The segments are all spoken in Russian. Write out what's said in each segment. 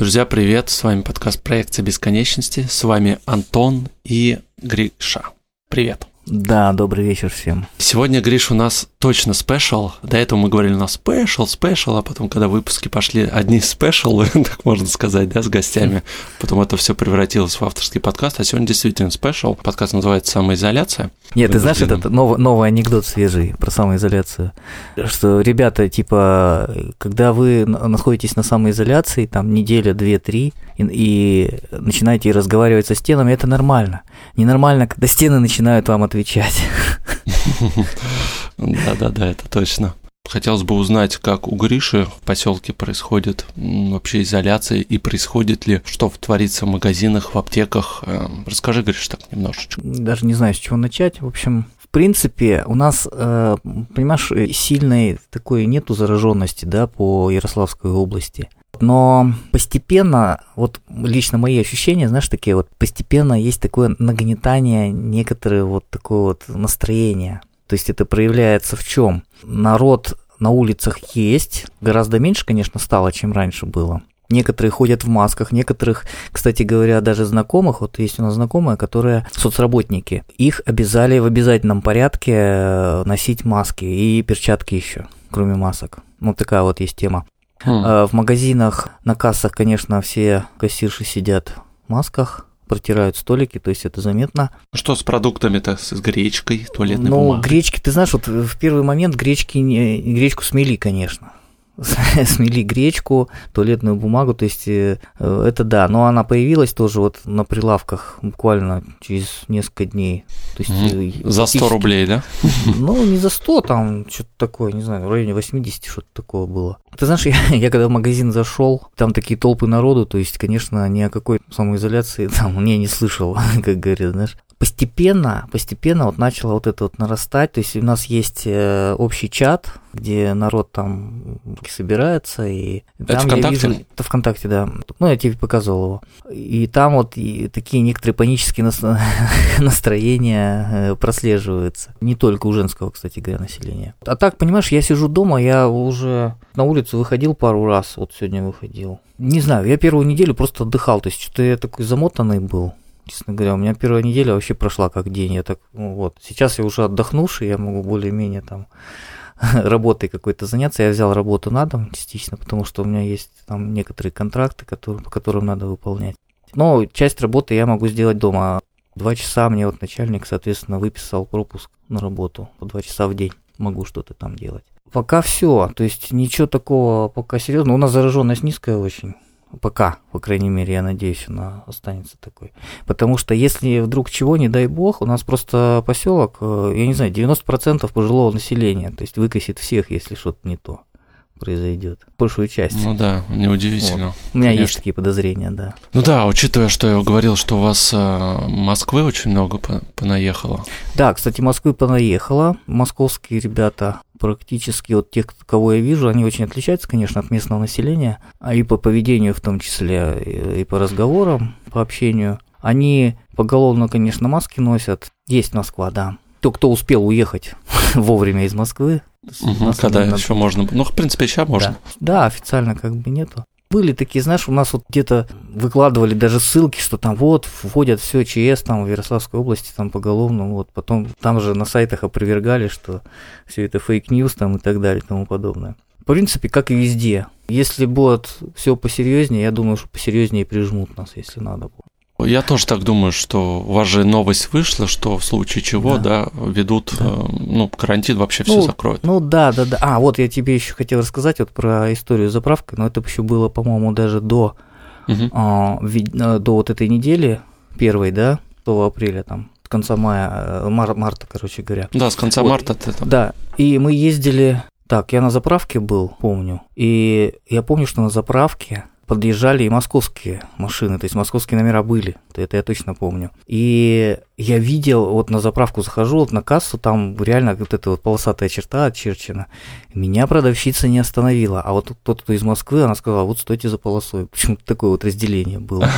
Друзья, привет! С вами подкаст «Проекция бесконечности». С вами Антон и Гриша. Привет! Да, добрый вечер всем. Сегодня, Гриш, у нас точно special. До этого мы говорили, у нас special, special, а потом, когда выпуски пошли одни special, так можно сказать, да, с гостями, потом это все превратилось в авторский подкаст, а сегодня действительно special. Подкаст называется «Самоизоляция». Нет, ты знаешь, этот новый, новый анекдот свежий про самоизоляцию, что, ребята, типа, когда вы находитесь на самоизоляции, там, неделя, две, три, и, и начинаете разговаривать со стенами, это нормально. Ненормально, когда стены начинают вам отвечать. Да-да-да, это точно. Хотелось бы узнать, как у Гриши в поселке происходит вообще изоляция и происходит ли, что творится в магазинах, в аптеках. Эм, расскажи, Гриш, так немножечко. Даже не знаю, с чего начать. В общем, в принципе, у нас, э, понимаешь, сильной такой нету зараженности, да, по Ярославской области. Но постепенно, вот лично мои ощущения, знаешь, такие вот, постепенно есть такое нагнетание, некоторое вот такое вот настроение. То есть это проявляется в чем? Народ на улицах есть, гораздо меньше, конечно, стало, чем раньше было. Некоторые ходят в масках, некоторых, кстати говоря, даже знакомых, вот есть у нас знакомые, которые соцработники, их обязали в обязательном порядке э, носить маски и перчатки еще, кроме масок. Вот такая вот есть тема. Хм. Э, в магазинах, на кассах, конечно, все кассирши сидят в масках, протирают столики, то есть это заметно. Что с продуктами-то, с гречкой, туалетной ну, бумагой? Ну, гречки, ты знаешь, вот в первый момент гречки, гречку смели, конечно. смели гречку, туалетную бумагу, то есть э, это да, но она появилась тоже вот на прилавках буквально через несколько дней. То есть, угу. За 100 рублей, да? Ну, не за 100, там что-то такое, не знаю, в районе 80 что-то такое было. Ты знаешь, я, я когда в магазин зашел, там такие толпы народу, то есть, конечно, ни о какой самоизоляции там я не слышал, как говорят, знаешь постепенно, постепенно вот начало вот это вот нарастать. То есть у нас есть э, общий чат, где народ там собирается, и это там ВКонтакте? я вижу... Это ВКонтакте, да. Ну, я тебе показывал его. И там вот и такие некоторые панические настроения э, прослеживаются. Не только у женского, кстати говоря, населения. А так, понимаешь, я сижу дома, я уже на улицу выходил пару раз, вот сегодня выходил. Не знаю, я первую неделю просто отдыхал, то есть что-то я такой замотанный был честно говоря. У меня первая неделя вообще прошла как день. Я так, ну, вот. Сейчас я уже отдохнувший, я могу более-менее там работой какой-то заняться. Я взял работу на дом частично, потому что у меня есть там некоторые контракты, которые, по которым надо выполнять. Но часть работы я могу сделать дома. Два часа мне вот начальник, соответственно, выписал пропуск на работу. По два часа в день могу что-то там делать. Пока все. То есть ничего такого пока серьезно. У нас зараженность низкая очень. Пока, по крайней мере, я надеюсь, она останется такой. Потому что если вдруг чего, не дай бог, у нас просто поселок, э, я не знаю, 90% пожилого населения, то есть выкосит всех, если что-то не то произойдет. Большую часть. Ну да, неудивительно. Вот. У меня конечно. есть такие подозрения, да. Ну да, учитывая, что я говорил, что у вас э, Москвы очень много понаехало. Да, кстати, Москвы понаехало. Московские ребята практически вот тех, кого я вижу, они очень отличаются, конечно, от местного населения, а и по поведению в том числе, и по разговорам, по общению. Они поголовно, конечно, маски носят. Есть Москва, да. То, кто успел уехать вовремя из Москвы. Угу, когда надо... еще можно. Ну, в принципе, сейчас можно. Да. да, официально как бы нету. Были такие, знаешь, у нас вот где-то выкладывали даже ссылки, что там вот вводят все ЧС там в Ярославской области там поголовно, вот потом там же на сайтах опровергали, что все это fake news там и так далее и тому подобное. В принципе, как и везде. Если будет все посерьезнее, я думаю, что посерьезнее прижмут нас, если надо будет. Я тоже так думаю, что у вас же новость вышла, что в случае чего, да, да ведут, да. Э, ну, карантин вообще ну, все закроют. Ну да, да, да. А, вот я тебе еще хотел рассказать вот про историю с заправкой, но это еще было, по-моему, даже до, угу. э, до вот этой недели первой, да, 2 апреля там, с конца мая, э, мар, марта, короче говоря. Да, с конца вот, марта ты там. Да, и мы ездили, так, я на заправке был, помню, и я помню, что на заправке подъезжали и московские машины, то есть московские номера были, это я точно помню. И я видел, вот на заправку захожу, вот на кассу, там реально вот эта вот полосатая черта очерчена. Меня продавщица не остановила, а вот тот, кто из Москвы, она сказала, вот стойте за полосой. Почему-то такое вот разделение было.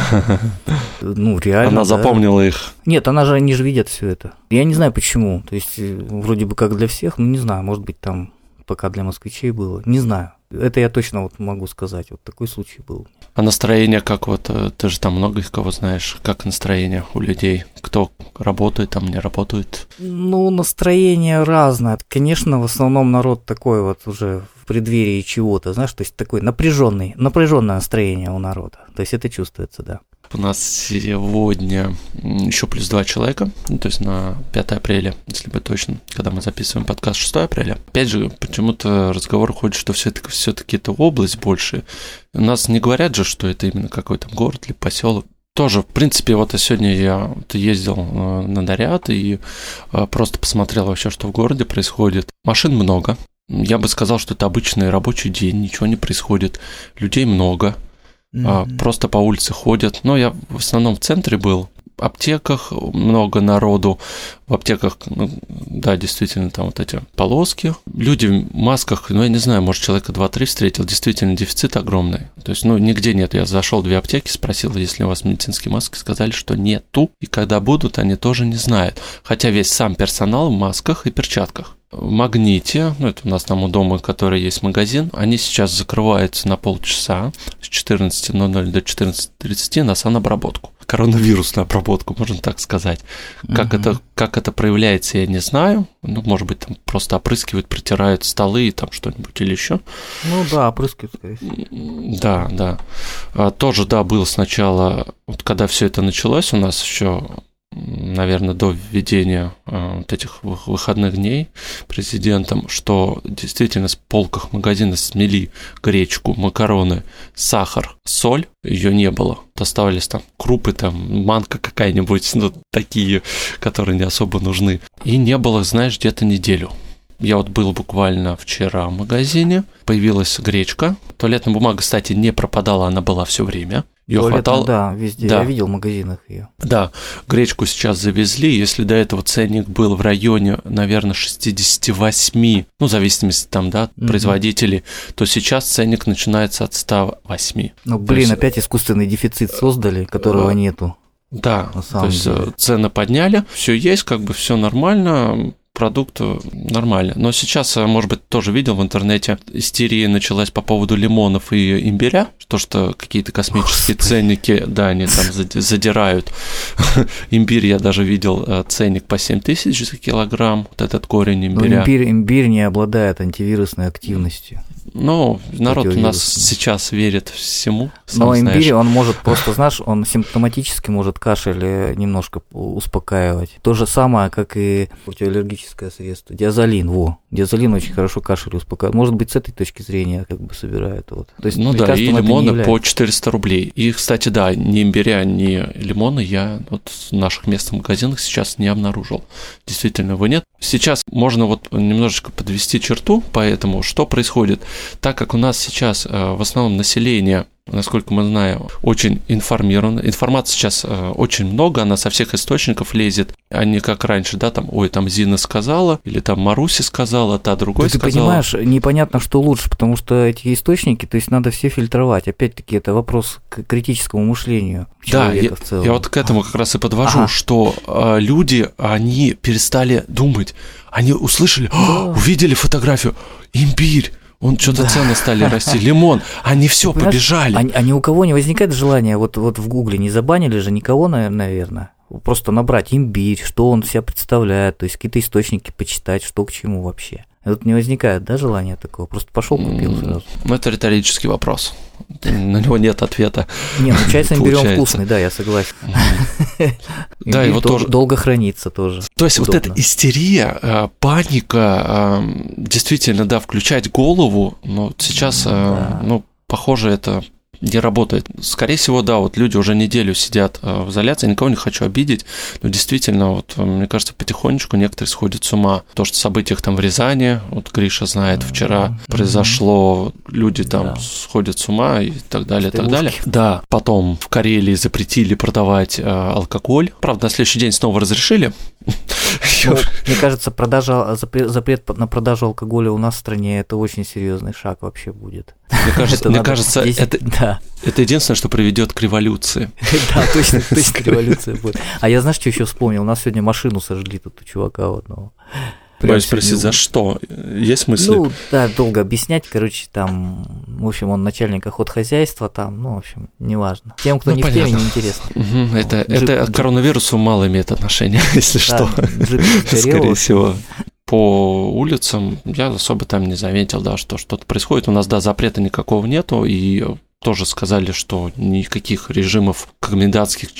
Ну, реально. Она запомнила их. Нет, она же, они же видят все это. Я не знаю почему. То есть, вроде бы как для всех, ну, не знаю, может быть, там пока для москвичей было. Не знаю. Это я точно вот могу сказать. Вот такой случай был. А настроение как вот, э, ты же там много из кого знаешь, как настроение у людей? Кто работает там, не работает? Ну, настроение разное. Конечно, в основном народ такой вот уже в преддверии чего-то, знаешь, то есть такой напряженный, напряженное настроение у народа. То есть это чувствуется, да. У нас сегодня еще плюс два человека, ну, то есть на 5 апреля, если быть точно, когда мы записываем подкаст 6 апреля. Опять же, почему-то разговор ходит, что все-таки все-таки это область больше. У нас не говорят же, что это именно какой-то город или поселок. Тоже, в принципе, вот сегодня я ездил э, на Дарят и э, просто посмотрел вообще, что в городе происходит. Машин много. Я бы сказал, что это обычный рабочий день, ничего не происходит. Людей много. Mm-hmm. Просто по улице ходят. Но я в основном в центре был. В аптеках много народу. В аптеках, ну, да, действительно, там вот эти полоски. Люди в масках, ну, я не знаю, может, человека 2-3 встретил. Действительно, дефицит огромный. То есть, ну, нигде нет. Я зашел в две аптеки, спросил, есть ли у вас медицинские маски. Сказали, что нету. И когда будут, они тоже не знают. Хотя весь сам персонал в масках и перчатках в Магните, ну это у нас там у дома, который есть магазин, они сейчас закрываются на полчаса с 14.00 до 14.30 на санобработку. Коронавирусную обработку, можно так сказать. Как, угу. это, как это проявляется, я не знаю. Ну, может быть, там просто опрыскивают, протирают столы и там что-нибудь или еще. Ну да, опрыскивают, скорее всего. Да, да. А, тоже, да, было сначала, вот когда все это началось, у нас еще наверное, до введения э, вот этих выходных дней президентом, что действительно с полках магазина смели гречку, макароны, сахар, соль, ее не было. Доставались там крупы, там манка какая-нибудь, ну, такие, которые не особо нужны. И не было, знаешь, где-то неделю. Я вот был буквально вчера в магазине, появилась гречка. Туалетная бумага, кстати, не пропадала, она была все время. Ее хватало. Да, везде. Да. Я видел в магазинах ее. Да, гречку сейчас завезли. Если до этого ценник был в районе, наверное, 68, ну, в зависимости там, да, mm-hmm. производителей, то сейчас ценник начинается от 108. Ну, блин, есть... опять искусственный дефицит создали, которого а... нету. Да, то есть деле. Э, цены подняли, все есть, как бы все нормально продукт нормально. Но сейчас, может быть, тоже видел в интернете, истерия началась по поводу лимонов и имбиря, то, что какие-то космические Господи. ценники, да, они там задирают. Имбирь я даже видел э, ценник по 7 тысяч за килограмм, вот этот корень имбиря. Но имбирь, имбирь не обладает антивирусной активностью. Ну, народ у нас сейчас верит всему. Но имбирь, знаешь. он может просто, знаешь, он симптоматически может кашель э, немножко успокаивать. То же самое, как и противоаллергическое средство. Диазолин, во. Диазолин очень хорошо кашель успокаивает. Может быть, с этой точки зрения как бы собирает. Вот. То есть, ну да, и лимоны по 400 рублей. И, кстати, да, ни имбиря, ни лимоны я вот в наших местных магазинах сейчас не обнаружил. Действительно, его нет. Сейчас можно вот немножечко подвести черту по этому, что происходит. Так как у нас сейчас э, в основном население насколько мы знаем, очень информировано. Информации сейчас э, очень много, она со всех источников лезет, а не как раньше, да, там, ой, там Зина сказала, или там Маруси сказала, та другой да сказала. Ты понимаешь, непонятно, что лучше, потому что эти источники, то есть надо все фильтровать. Опять-таки, это вопрос к критическому мышлению да, я, я вот к этому как раз и подвожу, ага. что э, люди, они перестали думать, они услышали, да. увидели фотографию, имбирь, он что-то да. цены стали расти, лимон, они все побежали. А, а ни у кого не возникает желания, вот, вот в Гугле не забанили же никого, наверное, просто набрать имбирь, что он себя представляет, то есть какие-то источники почитать, что к чему вообще. Вот не возникает, да, желания такого? Просто пошел купил сразу. Ну, это риторический вопрос. На него нет ответа. Не, ну чай с имбирем вкусный, да, я согласен. Да, его тоже долго хранится тоже. То есть вот эта истерия, э, паника, э, действительно, да, включать голову, но сейчас, э, ну, похоже, это не работает. Скорее всего, да, вот люди уже неделю сидят э, в изоляции, никого не хочу обидеть, но действительно, вот э, мне кажется, потихонечку некоторые сходят с ума. То, что событиях там в Рязани, вот Гриша знает, вчера произошло, люди там да. сходят с ума и так далее, и так далее. Да, потом в Карелии запретили продавать э, алкоголь. Правда, на следующий день снова разрешили. Мне кажется, продажа, запрет, запрет на продажу алкоголя у нас в стране это очень серьезный шаг вообще будет. Мне кажется, мне кажется 10, это, да. это единственное, что приведет к революции. Да, точно, точно революция будет. А я знаешь, что еще вспомнил? У нас сегодня машину сожгли тут у чувака одного. Боюсь спросить, за что? Есть мысли? Ну, да, долго объяснять, короче, там, в общем, он начальник охотхозяйства, там, ну, в общем, неважно. Тем, кто ну, не понятно. в теме, неинтересно. Угу, это, джип, это к коронавирусу мало имеет отношения, если да, что. Скорее всего по улицам я особо там не заметил, да, что что-то происходит. У нас, да, запрета никакого нету, и тоже сказали, что никаких режимов комендантских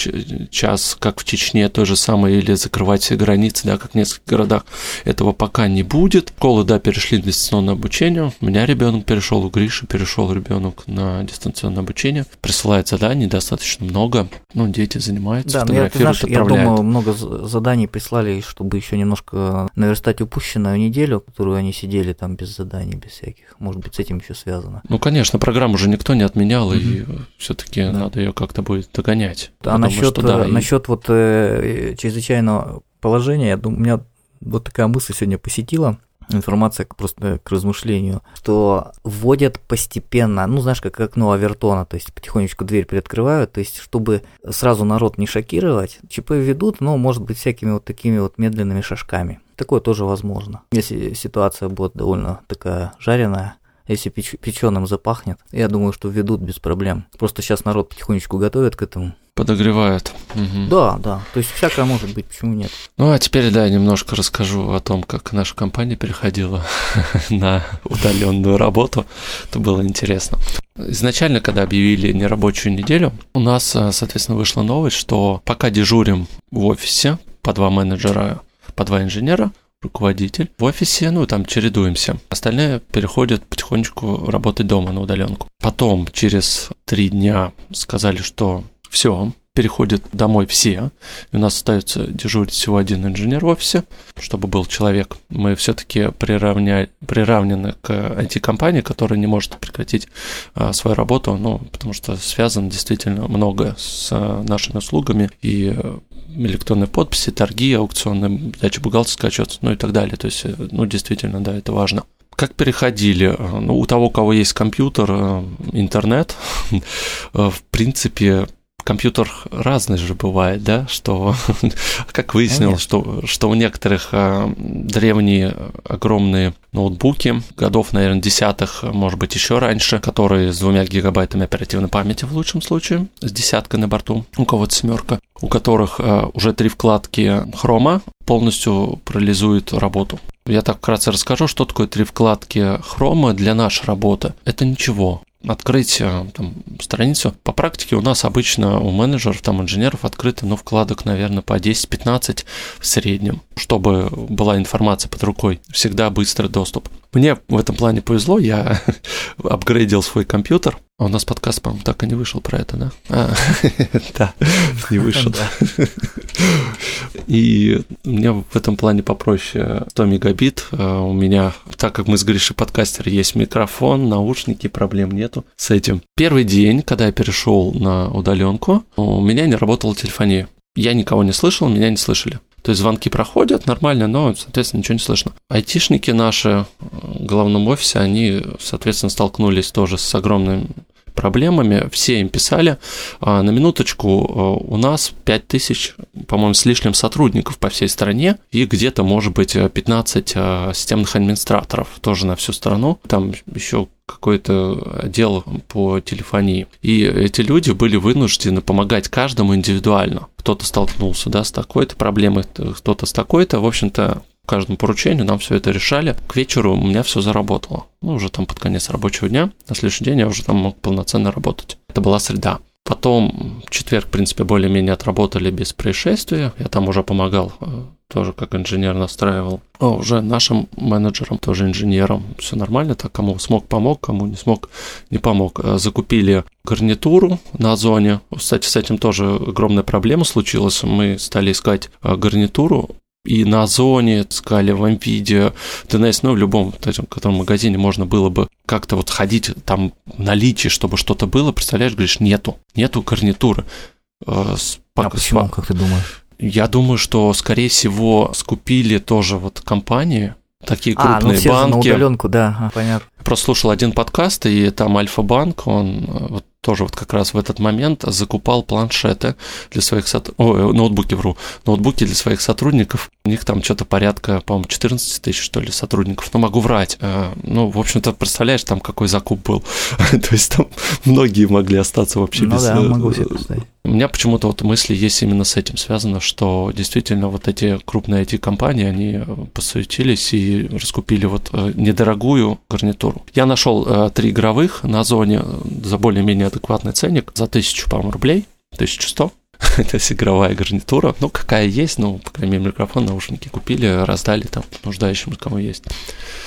час, как в Чечне, то же самое, или закрывать все границы, да, как в нескольких городах, этого пока не будет. Школы, да, перешли в дистанционное обучение. У меня ребенок перешел, у Гриши перешел ребенок на дистанционное обучение. Присылает заданий достаточно много. Ну, дети занимаются, да, фотографируют, я, знаешь, я думаю, много заданий прислали, чтобы еще немножко наверстать упущенную неделю, которую они сидели там без заданий, без всяких. Может быть, с этим еще связано. Ну, конечно, программу уже никто не отменял поменял, и все-таки да. надо ее как-то будет догонять. А насчет, да, насчет вот э, чрезвычайного положения, я думаю, у меня вот такая мысль сегодня посетила информация просто к размышлению, что вводят постепенно, ну, знаешь, как окно Авертона, то есть потихонечку дверь приоткрывают, то есть чтобы сразу народ не шокировать, ЧП ведут, но, может быть, всякими вот такими вот медленными шажками. Такое тоже возможно. Если ситуация будет довольно такая жареная, если печ- печеным запахнет, я думаю, что ведут без проблем. Просто сейчас народ потихонечку готовит к этому. Подогревает. Угу. Да, да. То есть всякое может быть, почему нет? Ну, а теперь, да, немножко расскажу о том, как наша компания переходила на удаленную работу. Это было интересно. Изначально, когда объявили нерабочую неделю, у нас, а, соответственно, вышла новость, что пока дежурим в офисе по два менеджера, по два инженера, руководитель. В офисе, ну, там чередуемся. Остальные переходят потихонечку работать дома на удаленку. Потом, через три дня сказали, что все, переходят домой все. И у нас остается дежурить всего один инженер в офисе, чтобы был человек. Мы все-таки приравня... приравнены к IT-компании, которая не может прекратить а, свою работу, ну, потому что связано действительно много с а, нашими услугами и э, электронной подписи, торги, аукционные, дача бухгалтерской отчет, ну и так далее. То есть, э, ну, действительно, да, это важно. Как переходили? Ну, у того, у кого есть компьютер, э, интернет, в принципе, компьютер разный же бывает, да, что, как выяснилось, что, что у некоторых а, древние огромные ноутбуки, годов, наверное, десятых, может быть, еще раньше, которые с двумя гигабайтами оперативной памяти в лучшем случае, с десяткой на борту, у кого-то семерка, у которых а, уже три вкладки хрома полностью парализует работу. Я так вкратце расскажу, что такое три вкладки хрома для нашей работы. Это ничего открыть э, там, страницу. По практике у нас обычно у менеджеров, там, инженеров открыто, ну, вкладок, наверное, по 10-15 в среднем, чтобы была информация под рукой. Всегда быстрый доступ. Мне в этом плане повезло, я апгрейдил свой компьютер. А у нас подкаст, по-моему, так и не вышел про это, да? А, да, не вышел. И мне в этом плане попроще 100 мегабит. А у меня, так как мы с Гришей подкастер, есть микрофон, наушники, проблем нету с этим. Первый день, когда я перешел на удаленку, у меня не работала телефония. Я никого не слышал, меня не слышали. То есть звонки проходят нормально, но, соответственно, ничего не слышно. Айтишники наши в главном офисе, они, соответственно, столкнулись тоже с огромным проблемами, все им писали. А, на минуточку, а, у нас 5000, по-моему, с лишним сотрудников по всей стране, и где-то, может быть, 15 а, системных администраторов тоже на всю страну. Там еще какой-то отдел по телефонии. И эти люди были вынуждены помогать каждому индивидуально. Кто-то столкнулся да, с такой-то проблемой, кто-то с такой-то. В общем-то, каждому поручению нам все это решали. К вечеру у меня все заработало. Ну, уже там под конец рабочего дня. На следующий день я уже там мог полноценно работать. Это была среда. Потом четверг, в принципе, более-менее отработали без происшествия. Я там уже помогал, э, тоже как инженер настраивал. А уже нашим менеджерам, тоже инженерам, все нормально. Так, кому смог, помог, кому не смог, не помог. Э, закупили гарнитуру на зоне. Кстати, с этим тоже огромная проблема случилась. Мы стали искать э, гарнитуру и на Озоне, искали в Ампиде, DNS, ну, в любом этом, котором магазине можно было бы как-то вот ходить там наличие, чтобы что-то было, представляешь, говоришь, нету, нету гарнитуры. Э, а почему, как ты думаешь? Я думаю, что, скорее всего, скупили тоже вот компании, такие крупные а, ну все банки. на удаленку, да, а, понятно. Я просто слушал один подкаст, и там Альфа-банк, он э, вот тоже вот как раз в этот момент закупал планшеты для своих сотрудников, О, ноутбуки, вру, ноутбуки для своих сотрудников. У них там что-то порядка, по-моему, 14 тысяч, что ли, сотрудников. Ну, могу врать. Э, ну, в общем-то, представляешь, там какой закуп был. То есть там многие могли остаться вообще ну, без... да, могу себе представить. У меня почему-то вот мысли есть именно с этим связано, что действительно вот эти крупные IT-компании, они э, посуетились и раскупили вот э, недорогую гарнитуру. Я нашел э, три игровых на зоне за более-менее адекватный ценник, за тысячу, по-моему, рублей, 1100. Это есть игровая гарнитура. Ну, какая есть, ну, по крайней мере, микрофон, наушники купили, раздали там нуждающимся, кому есть.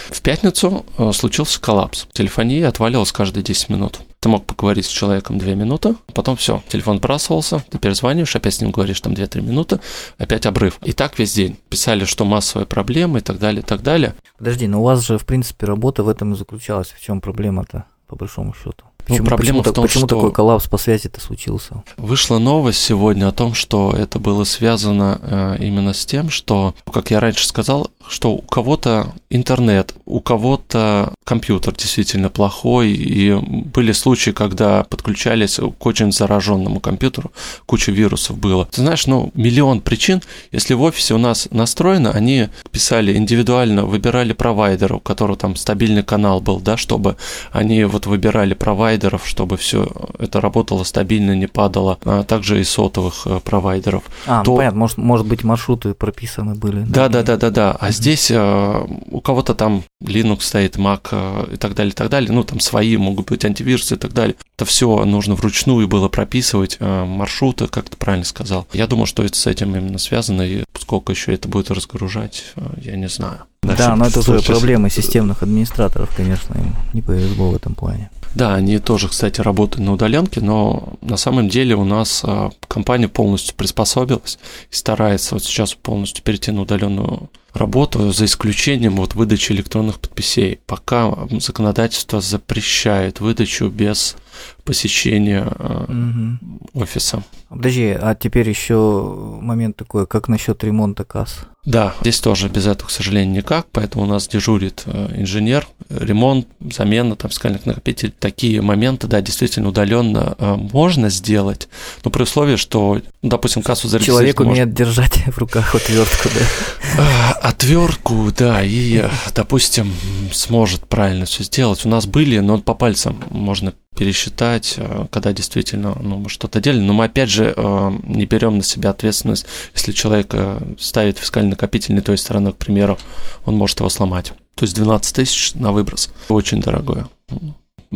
В пятницу случился коллапс. Телефония отваливалась каждые 10 минут. Ты мог поговорить с человеком 2 минуты, потом все, телефон бросался, ты перезваниваешь, опять с ним говоришь там 2-3 минуты, опять обрыв. И так весь день. Писали, что массовая проблема и так далее, и так далее. Подожди, но у вас же, в принципе, работа в этом и заключалась. В чем проблема-то, по большому счету? Почему, ну, проблема почему, в том, почему что такой коллапс по связи-то случился? Вышла новость сегодня о том, что это было связано э, именно с тем, что, как я раньше сказал, что у кого-то интернет, у кого-то компьютер действительно плохой, и были случаи, когда подключались к очень зараженному компьютеру, куча вирусов было. Ты знаешь, ну, миллион причин, если в офисе у нас настроено, они писали индивидуально, выбирали провайдера, у которого там стабильный канал был, да, чтобы они вот выбирали провайдеров, чтобы все это работало стабильно, не падало, а также и сотовых э, провайдеров. А, ну, То... ну понятно, может, может быть маршруты прописаны были. Да, да, да, да, да. А здесь э, у кого-то там Linux стоит, Mac э, и так далее, и так далее. Ну, там свои могут быть антивирусы и так далее. Это все нужно вручную было прописывать, э, маршруты, как ты правильно сказал. Я думаю, что это с этим именно связано, и сколько еще это будет разгружать, э, я не знаю. Да, но это уже проблемы системных администраторов, конечно, им не повезло в этом плане. Да, они тоже, кстати, работают на удаленке, но на самом деле у нас а, компания полностью приспособилась и старается вот сейчас полностью перейти на удаленную работу, за исключением вот выдачи электронных подписей. Пока законодательство запрещает выдачу без посещения угу. офиса. Подожди, а теперь еще момент такой, как насчет ремонта касс? Да, здесь тоже без этого, к сожалению, никак, поэтому у нас дежурит э, инженер, ремонт, замена там скальных накопителей. Такие моменты, да, действительно удаленно э, можно сделать, но при условии, что, допустим, кассу зарегистрировать Человек умеет держать в руках отвертку, да? Отвертку, да, и, допустим, сможет правильно все сделать. У нас были, но по пальцам можно пересчитать, э, когда действительно ну, мы что-то делали. Но мы опять же э, не берем на себя ответственность, если человек э, ставит фискальный накопительный той стороны, к примеру, он может его сломать. То есть 12 тысяч на выброс. Очень дорогое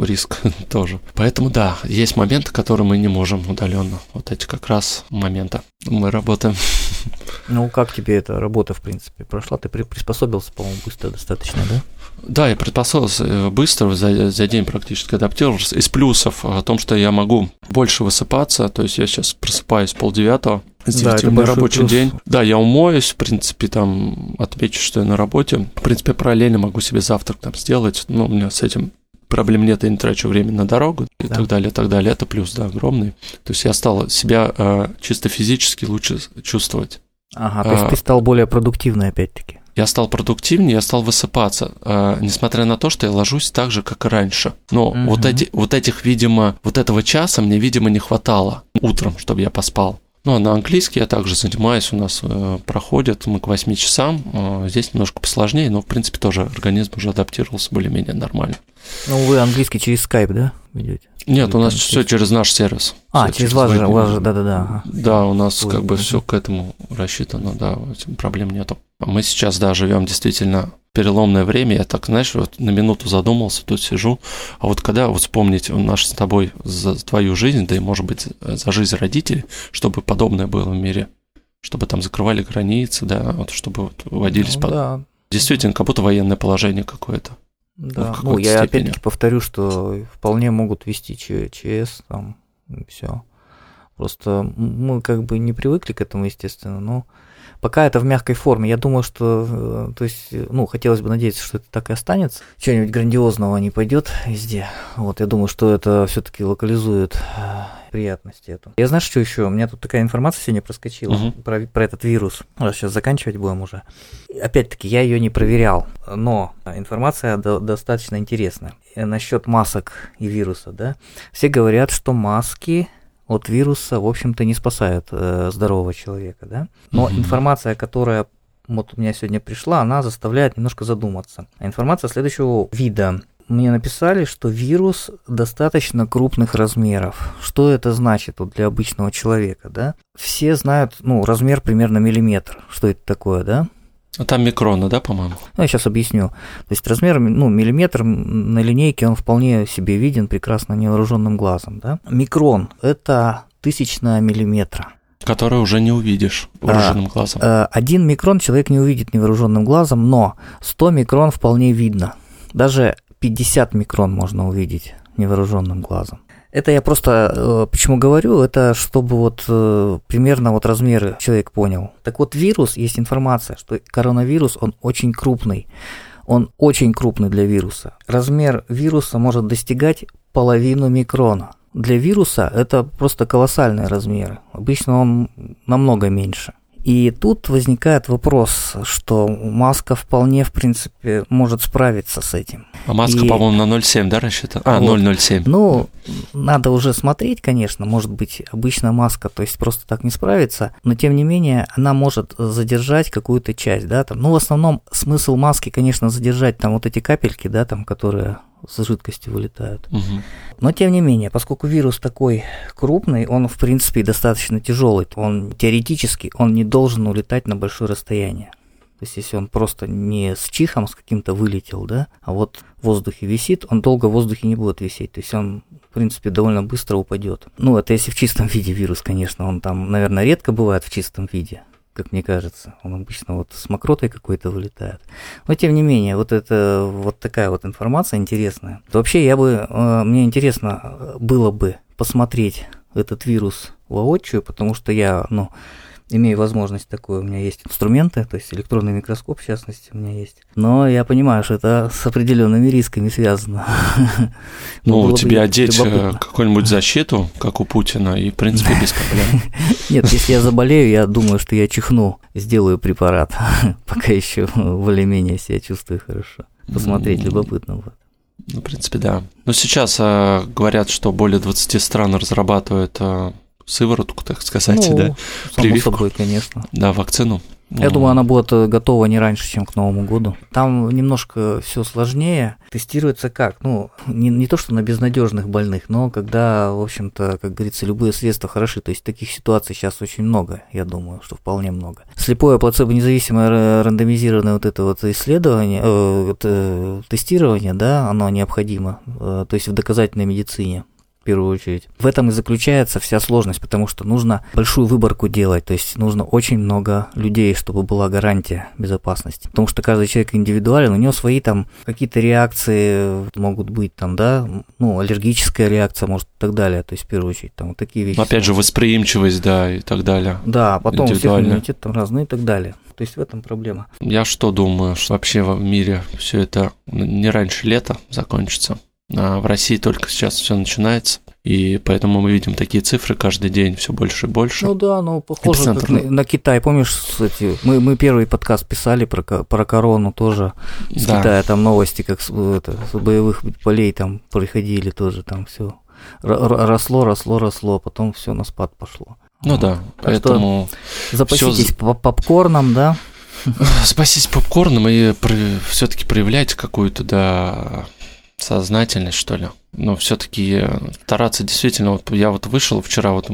риск тоже. Поэтому да, есть моменты, которые мы не можем удаленно. Вот эти как раз моменты. Мы работаем. Ну, как тебе эта работа, в принципе, прошла? Ты приспособился, по-моему, быстро достаточно, да? Да, я приспособился э, быстро, за, за день практически адаптировался. Из плюсов о том, что я могу больше высыпаться, то есть я сейчас просыпаюсь полдевятого, с 9 да, это мой рабочий плюс. день. Да, я умоюсь, в принципе, там отмечу, что я на работе. В принципе, параллельно могу себе завтрак там сделать. Ну, у меня с этим проблем нет, я не трачу время на дорогу и да. так далее, и так далее. Это плюс, да, огромный. То есть я стал себя э, чисто физически лучше чувствовать. Ага, то есть а, ты стал более продуктивный опять-таки. Я стал продуктивнее, я стал высыпаться, э, несмотря на то, что я ложусь так же, как и раньше. Но угу. вот, эти, вот этих, видимо, вот этого часа мне, видимо, не хватало утром, чтобы я поспал. Ну, а на английский я также занимаюсь, у нас э, проходит, мы к 8 часам, э, здесь немножко посложнее, но, в принципе, тоже организм уже адаптировался более-менее нормально. Ну, вы английский через скайп, да, ведете? Нет, у нас все через наш сервис. А, через, через вас же, у вас же, да-да-да. Да, у нас Ой, как бы все к этому рассчитано, да, проблем нету. Мы сейчас, да, живем действительно переломное время, я так, знаешь, вот на минуту задумался, тут сижу, а вот когда вот вспомнить наш с тобой за твою жизнь, да и, может быть, за жизнь родителей, чтобы подобное было в мире, чтобы там закрывали границы, да, вот чтобы вот водились ну, под... Да. Действительно, как будто военное положение какое-то. Да, ну, я опять-таки повторю, что вполне могут вести ЧС, там, все. Просто мы как бы не привыкли к этому, естественно, но Пока это в мягкой форме. Я думаю, что, э, то есть, ну, хотелось бы надеяться, что это так и останется. Чего-нибудь грандиозного не пойдет везде. Вот, я думаю, что это все-таки локализует э, приятности эту. Я знаю, что еще? У меня тут такая информация сегодня проскочила uh-huh. про, про этот вирус. Сейчас заканчивать будем уже. Опять-таки, я ее не проверял. но информация до, достаточно интересная. Насчет масок и вируса, да, все говорят, что маски от вируса, в общем-то, не спасают э, здорового человека, да. Но угу. информация, которая вот у меня сегодня пришла, она заставляет немножко задуматься. Информация следующего вида. Мне написали, что вирус достаточно крупных размеров. Что это значит вот для обычного человека, да? Все знают, ну, размер примерно миллиметр. Что это такое, да? А там микроны, да, по-моему? Ну, я сейчас объясню. То есть размер, ну, миллиметр на линейке, он вполне себе виден прекрасно невооруженным глазом, да? Микрон – это тысячная миллиметра. Который уже не увидишь вооруженным а, глазом. А, один микрон человек не увидит невооруженным глазом, но 100 микрон вполне видно. Даже 50 микрон можно увидеть невооруженным глазом. Это я просто э, почему говорю, это чтобы вот э, примерно вот размеры человек понял. Так вот вирус, есть информация, что коронавирус, он очень крупный. Он очень крупный для вируса. Размер вируса может достигать половину микрона. Для вируса это просто колоссальные размеры. Обычно он намного меньше. И тут возникает вопрос, что маска вполне, в принципе, может справиться с этим. А маска, и... по-моему, на 0,7, да, рассчитана? А, вот. 0,07. Ну, надо уже смотреть, конечно, может быть, обычная маска, то есть просто так не справится, но тем не менее она может задержать какую-то часть, да, там. Ну, в основном смысл маски, конечно, задержать там вот эти капельки, да, там, которые с жидкостью вылетают. Угу. Но тем не менее, поскольку вирус такой крупный, он в принципе достаточно тяжелый, он теоретически он не должен улетать на большое расстояние. То есть, если он просто не с чихом с каким-то вылетел, да, а вот в воздухе висит, он долго в воздухе не будет висеть. То есть он, в принципе, довольно быстро упадет. Ну, это если в чистом виде вирус, конечно. Он там, наверное, редко бывает в чистом виде как мне кажется. Он обычно вот с мокротой какой-то вылетает. Но тем не менее, вот это вот такая вот информация интересная. Вообще, я бы, э, мне интересно было бы посмотреть этот вирус воочию, потому что я, ну, имею возможность такую, у меня есть инструменты, то есть электронный микроскоп, в частности, у меня есть. Но я понимаю, что это с определенными рисками связано. Ну, тебе одеть э, какую-нибудь защиту, как у Путина, и, в принципе, без проблем. Нет, если я заболею, я думаю, что я чихну, сделаю препарат, пока еще более-менее себя чувствую хорошо. Посмотреть любопытно будет. Ну, в принципе, да. Но сейчас э, говорят, что более 20 стран разрабатывают э, сыворотку, так сказать, ну, да? Прививку. собой, конечно. Да, вакцину. Я ну. думаю, она будет э, готова не раньше, чем к Новому году. Там немножко все сложнее. Тестируется как? Ну, не, не то, что на безнадежных больных, но когда, в общем-то, как говорится, любые средства хороши. То есть таких ситуаций сейчас очень много, я думаю, что вполне много. Слепое плацебо независимое рандомизированное вот это вот исследование, э, это тестирование, да, оно необходимо, э, то есть в доказательной медицине первую очередь. В этом и заключается вся сложность, потому что нужно большую выборку делать, то есть нужно очень много людей, чтобы была гарантия безопасности. Потому что каждый человек индивидуален, у него свои там какие-то реакции могут быть там, да, ну, аллергическая реакция, может, и так далее, то есть в первую очередь там вот такие вещи. Но опять же, восприимчивость, да, и так далее. Да, потом у всех иммунитет там разный и так далее. То есть в этом проблема. Я что думаю, что вообще в мире все это не раньше лета закончится. А в России только сейчас все начинается. И поэтому мы видим такие цифры каждый день все больше и больше. Ну да, ну похоже Эпицентр. как на, на Китай. Помнишь, кстати, мы, мы первый подкаст писали про, про корону тоже с да. Китая, там новости, как с, это, с боевых полей там приходили тоже, там все росло, росло, росло, потом все на спад пошло. Ну да, так поэтому... Запаситесь всё... попкорном, да? Спаситесь попкорном и все-таки проявляйте какую-то, да, сознательность, что ли. Но все-таки стараться действительно, вот я вот вышел вчера вот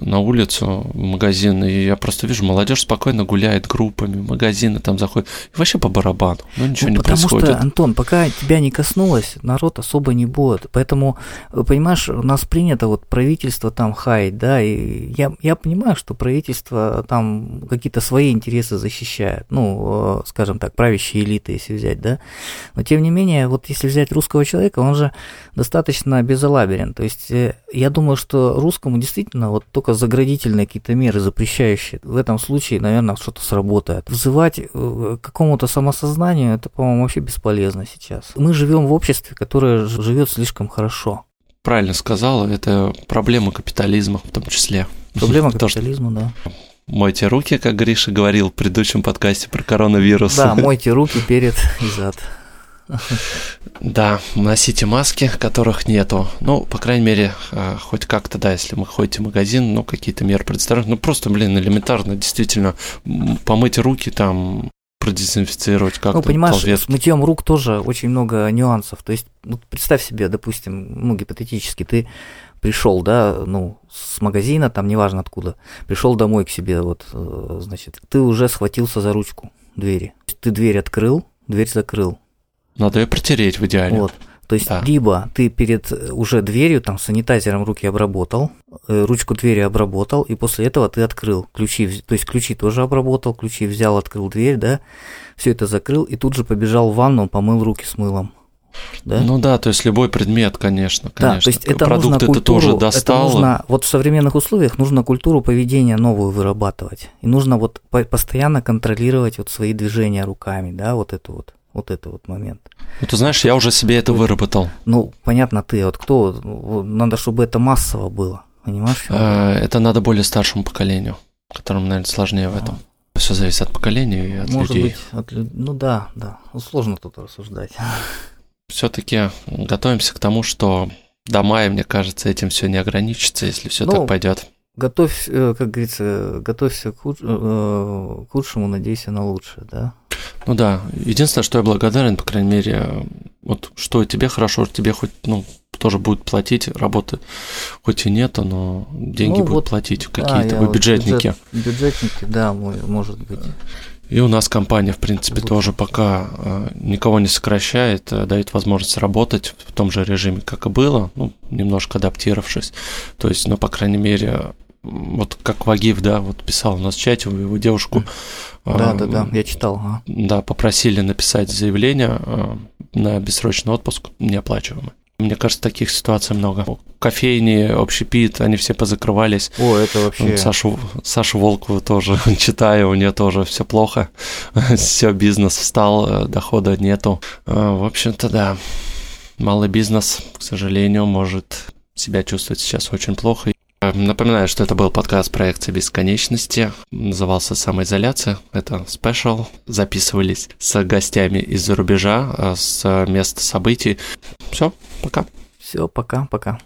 на улицу, в магазин, и я просто вижу, молодежь спокойно гуляет группами, магазины там заходят, и вообще по барабану, ну ничего ну, не потому происходит. Потому что, Антон, пока тебя не коснулось, народ особо не будет, поэтому, понимаешь, у нас принято вот правительство там хаять, да, и я, я понимаю, что правительство там какие-то свои интересы защищает, ну, скажем так, правящие элиты, если взять, да, но тем не менее, вот если взять русского человека, он же достаточно безалаберен, то есть э, я думаю, что русскому действительно вот только заградительные какие-то меры, запрещающие. В этом случае, наверное, что-то сработает. Взывать э, к какому-то самосознанию, это, по-моему, вообще бесполезно сейчас. Мы живем в обществе, которое живет слишком хорошо. Правильно сказала, это проблема капитализма в том числе. Проблема капитализма, да. Мойте руки, как Гриша говорил в предыдущем подкасте про коронавирус. Да, мойте руки перед и зад. Да, носите маски, которых нету. Ну, по крайней мере, э, хоть как-то, да, если мы ходите в магазин, ну, какие-то меры предосторожности. Ну, просто, блин, элементарно, действительно, помыть руки там, продезинфицировать как-то. Ну, понимаешь, салфетки. с мытьем рук тоже очень много нюансов. То есть, вот представь себе, допустим, ну, гипотетически, ты пришел, да, ну, с магазина, там, неважно откуда, пришел домой к себе, вот, э, значит, ты уже схватился за ручку двери. Ты дверь открыл, дверь закрыл. Надо ее протереть в идеале. Вот. То есть, да. либо ты перед э, уже дверью, там, санитайзером руки обработал, э, ручку двери обработал, и после этого ты открыл ключи, то есть ключи тоже обработал, ключи взял, открыл дверь, да, все это закрыл, и тут же побежал в ванну, помыл руки с мылом. Да? Ну да, то есть любой предмет, конечно, конечно. Да, то есть это Продукты нужно культуру, ты тоже достал. Это нужно, вот в современных условиях нужно культуру поведения новую вырабатывать. И нужно вот постоянно контролировать вот свои движения руками, да, вот это вот. Вот это вот момент. Ну, ты знаешь, я уже себе это выработал. Ну, понятно, ты. Вот кто? Надо, чтобы это массово было. Понимаешь? Э, это надо более старшему поколению, которому, наверное, сложнее в этом. Все зависит от поколения и от Может людей. Быть, от, ну да, да. Ну, сложно тут рассуждать. Все-таки готовимся к тому, что до мая, мне кажется, этим все не ограничится, если все ну, так пойдет. Готовь, э, как говорится, готовься к, худ... Э, к худшему, надейся на лучшее, да. Ну да, единственное, что я благодарен, по крайней мере, вот что тебе хорошо, тебе хоть, ну, тоже будет платить, работы хоть и нету, но деньги ну, будут вот, платить какие-то, да, вы бюджетники. Бюджет, бюджетники, да, может быть. И у нас компания, в принципе, вот. тоже пока э, никого не сокращает, дает возможность работать в том же режиме, как и было, ну, немножко адаптировавшись. То есть, ну, по крайней мере, вот как Вагив, да, вот писал у нас в чате, его девушку да, да, да, я читал. Да, попросили написать заявление э, на бессрочный отпуск неоплачиваемый. Мне кажется, таких ситуаций много. Кофейни, общепит, они все позакрывались. О, это вообще... Сашу, Сашу Волкову тоже читаю, у нее тоже все плохо. все, бизнес встал, э, дохода нету. Э, в общем-то, да, малый бизнес, к сожалению, может себя чувствовать сейчас очень плохо. Напоминаю, что это был подкаст проекции бесконечности. Назывался «Самоизоляция». Это спешл. Записывались с гостями из-за рубежа, э, с места событий. Все, пока. Все, пока, пока.